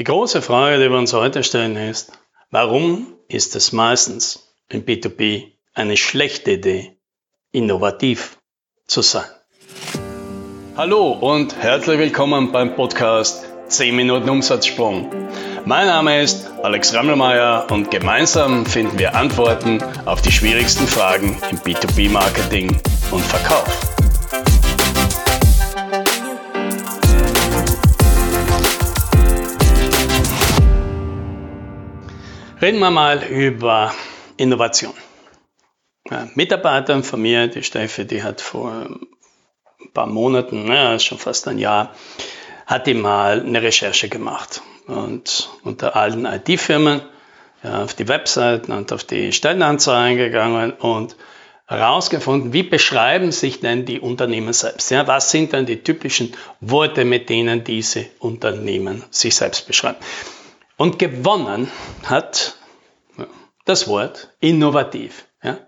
Die große Frage, die wir uns heute stellen, ist, warum ist es meistens im B2B eine schlechte Idee, innovativ zu sein? Hallo und herzlich willkommen beim Podcast 10 Minuten Umsatzsprung. Mein Name ist Alex Rammelmeier und gemeinsam finden wir Antworten auf die schwierigsten Fragen im B2B-Marketing und Verkauf. Reden wir mal über Innovation. Eine Mitarbeiterin von mir, die Steffi, die hat vor ein paar Monaten, ja, schon fast ein Jahr, hat die mal eine Recherche gemacht und unter allen IT-Firmen ja, auf die Webseiten und auf die Stellenanzeigen gegangen und herausgefunden, wie beschreiben sich denn die Unternehmen selbst? Ja, was sind denn die typischen Worte, mit denen diese Unternehmen sich selbst beschreiben? Und gewonnen hat das Wort innovativ. Ja?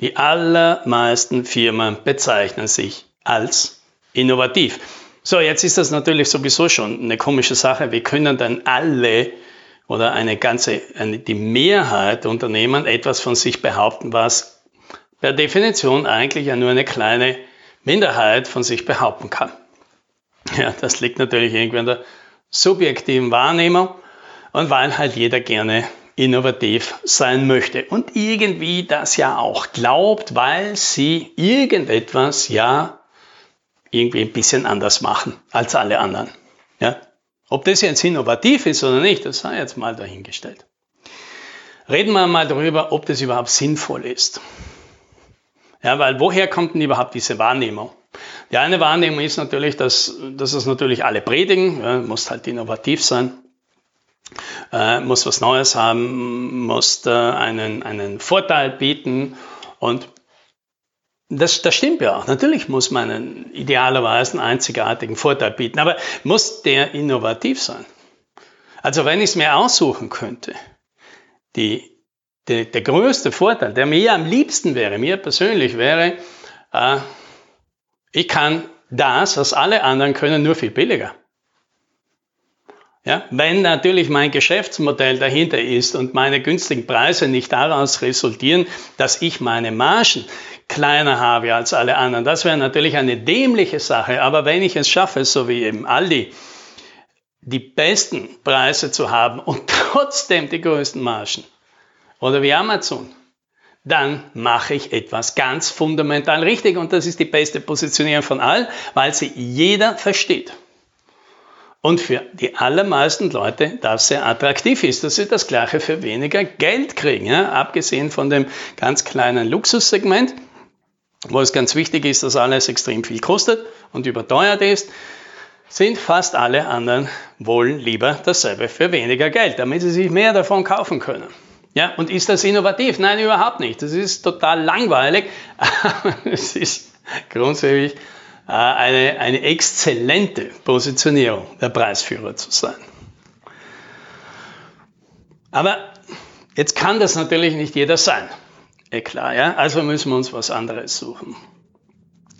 Die allermeisten Firmen bezeichnen sich als innovativ. So, jetzt ist das natürlich sowieso schon eine komische Sache. Wir können dann alle oder eine ganze, eine, die Mehrheit Unternehmen etwas von sich behaupten, was per Definition eigentlich ja nur eine kleine Minderheit von sich behaupten kann. Ja, das liegt natürlich irgendwie an der subjektiven Wahrnehmung und weil halt jeder gerne innovativ sein möchte und irgendwie das ja auch glaubt, weil sie irgendetwas ja irgendwie ein bisschen anders machen als alle anderen. Ja? Ob das jetzt innovativ ist oder nicht, das sei jetzt mal dahingestellt. Reden wir mal darüber, ob das überhaupt sinnvoll ist. Ja, weil woher kommt denn überhaupt diese Wahrnehmung? Die eine Wahrnehmung ist natürlich, dass, dass es natürlich alle predigen, ja, muss halt innovativ sein äh, muss was Neues haben, muss einen, einen Vorteil bieten und das, das stimmt ja auch. Natürlich muss man einen, idealerweise einen einzigartigen Vorteil bieten, aber muss der innovativ sein? Also wenn ich es mir aussuchen könnte, die, die, der größte Vorteil, der mir am liebsten wäre, mir persönlich wäre, äh, ich kann das, was alle anderen können, nur viel billiger. Ja, wenn natürlich mein Geschäftsmodell dahinter ist und meine günstigen Preise nicht daraus resultieren, dass ich meine Margen kleiner habe als alle anderen, das wäre natürlich eine dämliche Sache. Aber wenn ich es schaffe, so wie eben Aldi, die besten Preise zu haben und trotzdem die größten Margen, oder wie Amazon, dann mache ich etwas ganz fundamental richtig. Und das ist die beste Positionierung von allen, weil sie jeder versteht und für die allermeisten Leute das sehr attraktiv ist, dass sie das Gleiche für weniger Geld kriegen. Ja? Abgesehen von dem ganz kleinen Luxussegment, wo es ganz wichtig ist, dass alles extrem viel kostet und überteuert ist, sind fast alle anderen wollen lieber dasselbe für weniger Geld, damit sie sich mehr davon kaufen können. Ja, und ist das innovativ? Nein, überhaupt nicht. Das ist total langweilig. es ist grundsätzlich eine, eine exzellente Positionierung, der Preisführer zu sein. Aber jetzt kann das natürlich nicht jeder sein. Eh klar, ja? Also müssen wir uns was anderes suchen.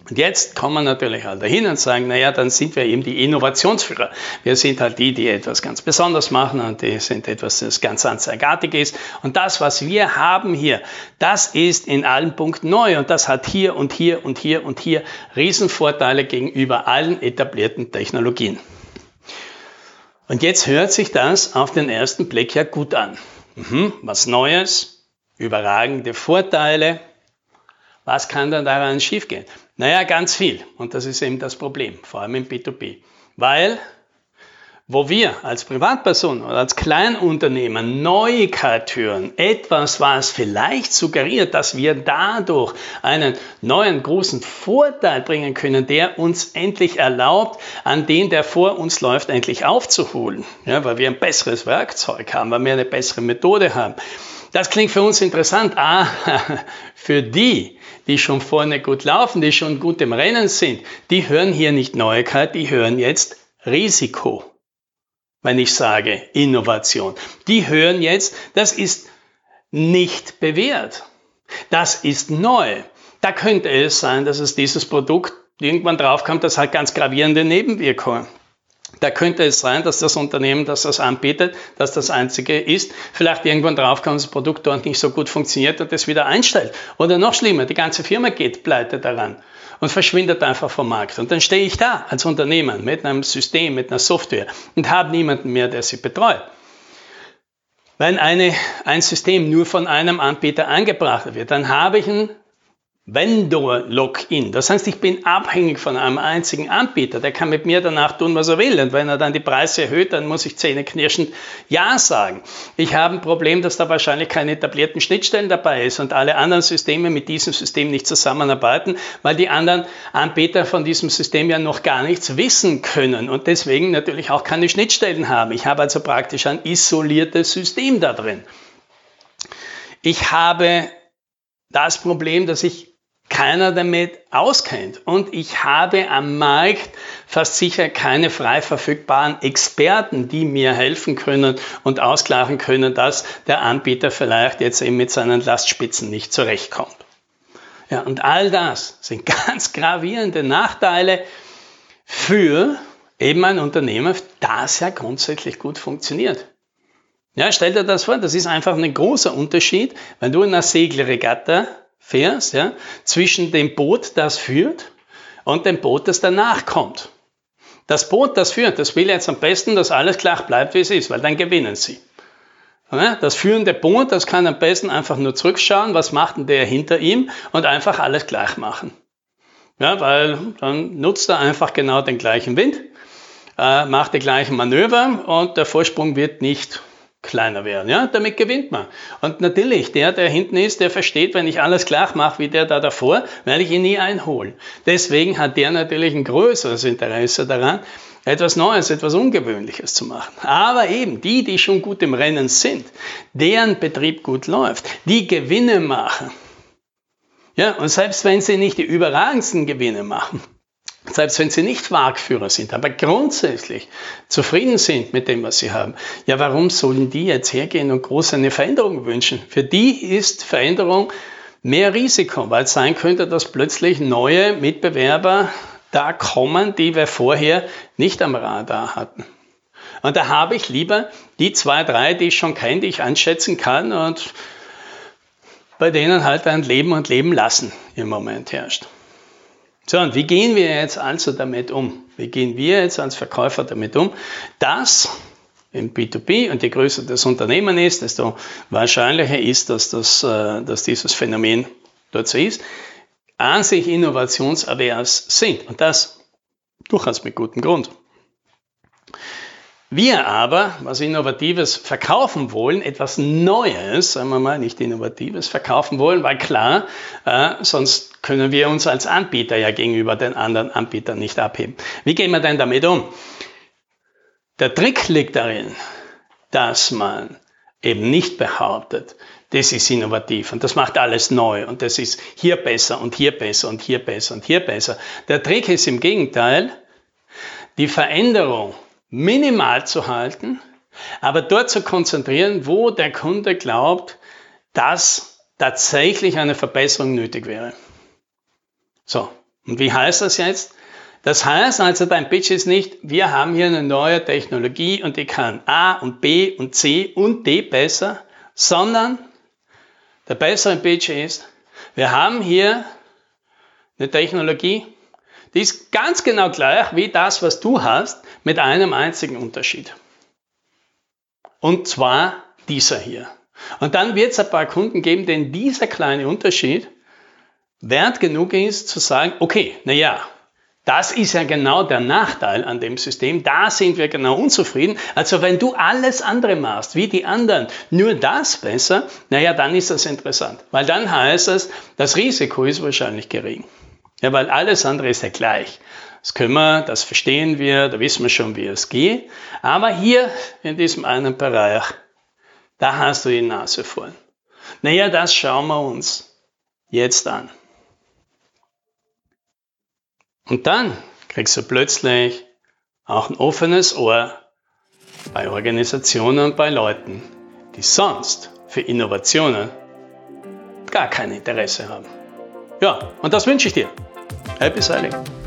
Und jetzt kommen wir natürlich halt dahin und sagen, naja, dann sind wir eben die Innovationsführer. Wir sind halt die, die etwas ganz Besonderes machen und die sind etwas, das ganz einzigartig ist. Und das, was wir haben hier, das ist in allen Punkten neu und das hat hier und hier und hier und hier Riesenvorteile gegenüber allen etablierten Technologien. Und jetzt hört sich das auf den ersten Blick ja gut an. Mhm, was Neues, überragende Vorteile, was kann dann daran schiefgehen? Naja, ganz viel. Und das ist eben das Problem, vor allem im B2B. Weil, wo wir als Privatperson oder als Kleinunternehmer Neuigkeit hören, etwas, was vielleicht suggeriert, dass wir dadurch einen neuen großen Vorteil bringen können, der uns endlich erlaubt, an den, der vor uns läuft, endlich aufzuholen. Ja, weil wir ein besseres Werkzeug haben, weil wir eine bessere Methode haben. Das klingt für uns interessant. Ah, für die, die schon vorne gut laufen, die schon gut im Rennen sind, die hören hier nicht Neuigkeit, die hören jetzt Risiko. Wenn ich sage Innovation. Die hören jetzt, das ist nicht bewährt. Das ist neu. Da könnte es sein, dass es dieses Produkt irgendwann draufkommt, das hat ganz gravierende Nebenwirkungen. Da könnte es sein, dass das Unternehmen, das das anbietet, dass das einzige ist, vielleicht irgendwann draufkommt, das Produkt dort nicht so gut funktioniert und es wieder einstellt. Oder noch schlimmer, die ganze Firma geht pleite daran und verschwindet einfach vom Markt. Und dann stehe ich da als Unternehmer mit einem System, mit einer Software und habe niemanden mehr, der sie betreut. Wenn eine, ein System nur von einem Anbieter angebracht wird, dann habe ich ein Vendor-Login. Das heißt, ich bin abhängig von einem einzigen Anbieter. Der kann mit mir danach tun, was er will. Und wenn er dann die Preise erhöht, dann muss ich zähneknirschend Ja sagen. Ich habe ein Problem, dass da wahrscheinlich keine etablierten Schnittstellen dabei ist und alle anderen Systeme mit diesem System nicht zusammenarbeiten, weil die anderen Anbieter von diesem System ja noch gar nichts wissen können und deswegen natürlich auch keine Schnittstellen haben. Ich habe also praktisch ein isoliertes System da drin. Ich habe das Problem, dass ich keiner damit auskennt. Und ich habe am Markt fast sicher keine frei verfügbaren Experten, die mir helfen können und ausklagen können, dass der Anbieter vielleicht jetzt eben mit seinen Lastspitzen nicht zurechtkommt. Ja, und all das sind ganz gravierende Nachteile für eben ein Unternehmen, das ja grundsätzlich gut funktioniert. Ja, stell dir das vor, das ist einfach ein großer Unterschied, wenn du in einer Segelregatta fährst, ja, zwischen dem Boot, das führt, und dem Boot, das danach kommt. Das Boot, das führt, das will jetzt am besten, dass alles gleich bleibt, wie es ist, weil dann gewinnen sie. Das führende Boot, das kann am besten einfach nur zurückschauen, was macht denn der hinter ihm und einfach alles gleich machen. Ja, weil dann nutzt er einfach genau den gleichen Wind, äh, macht die gleichen Manöver und der Vorsprung wird nicht kleiner werden. Ja, damit gewinnt man. Und natürlich, der, der hinten ist, der versteht, wenn ich alles gleich mache wie der da davor, werde ich ihn nie einholen. Deswegen hat der natürlich ein größeres Interesse daran, etwas Neues, etwas Ungewöhnliches zu machen. Aber eben die, die schon gut im Rennen sind, deren Betrieb gut läuft, die Gewinne machen. Ja, und selbst wenn sie nicht die überragendsten Gewinne machen, selbst wenn sie nicht Marktführer sind, aber grundsätzlich zufrieden sind mit dem, was sie haben, ja, warum sollen die jetzt hergehen und groß eine Veränderung wünschen? Für die ist Veränderung mehr Risiko, weil es sein könnte, dass plötzlich neue Mitbewerber da kommen, die wir vorher nicht am Radar hatten. Und da habe ich lieber die zwei, drei, die ich schon kenne, die ich einschätzen kann und bei denen halt ein Leben und Leben lassen im Moment herrscht. So, und wie gehen wir jetzt also damit um? Wie gehen wir jetzt als Verkäufer damit um, dass im B2B und je größer das Unternehmen ist, desto wahrscheinlicher ist, dass, das, äh, dass dieses Phänomen dort so ist, an sich innovationsavers sind. Und das durchaus mit gutem Grund. Wir aber, was Innovatives verkaufen wollen, etwas Neues, sagen wir mal, nicht Innovatives verkaufen wollen, weil klar, äh, sonst können wir uns als Anbieter ja gegenüber den anderen Anbietern nicht abheben. Wie gehen wir denn damit um? Der Trick liegt darin, dass man eben nicht behauptet, das ist innovativ und das macht alles neu und das ist hier besser und hier besser und hier besser und hier besser. Der Trick ist im Gegenteil, die Veränderung minimal zu halten, aber dort zu konzentrieren, wo der Kunde glaubt, dass tatsächlich eine Verbesserung nötig wäre. So, und wie heißt das jetzt? Das heißt also, dein Pitch ist nicht, wir haben hier eine neue Technologie und die kann A und B und C und D besser, sondern der bessere Pitch ist, wir haben hier eine Technologie, die ist ganz genau gleich wie das, was du hast, mit einem einzigen Unterschied. Und zwar dieser hier. Und dann wird es ein paar Kunden geben, denen dieser kleine Unterschied wert genug ist, zu sagen, okay, naja, das ist ja genau der Nachteil an dem System. Da sind wir genau unzufrieden. Also wenn du alles andere machst, wie die anderen, nur das besser, naja, dann ist das interessant. Weil dann heißt es, das Risiko ist wahrscheinlich gering. Ja, weil alles andere ist ja gleich. Das können wir, das verstehen wir, da wissen wir schon, wie es geht. Aber hier in diesem einen Bereich, da hast du die Nase voll. Naja, das schauen wir uns jetzt an. Und dann kriegst du plötzlich auch ein offenes Ohr bei Organisationen und bei Leuten, die sonst für Innovationen gar kein Interesse haben. Ja, und das wünsche ich dir. Happy Sailing!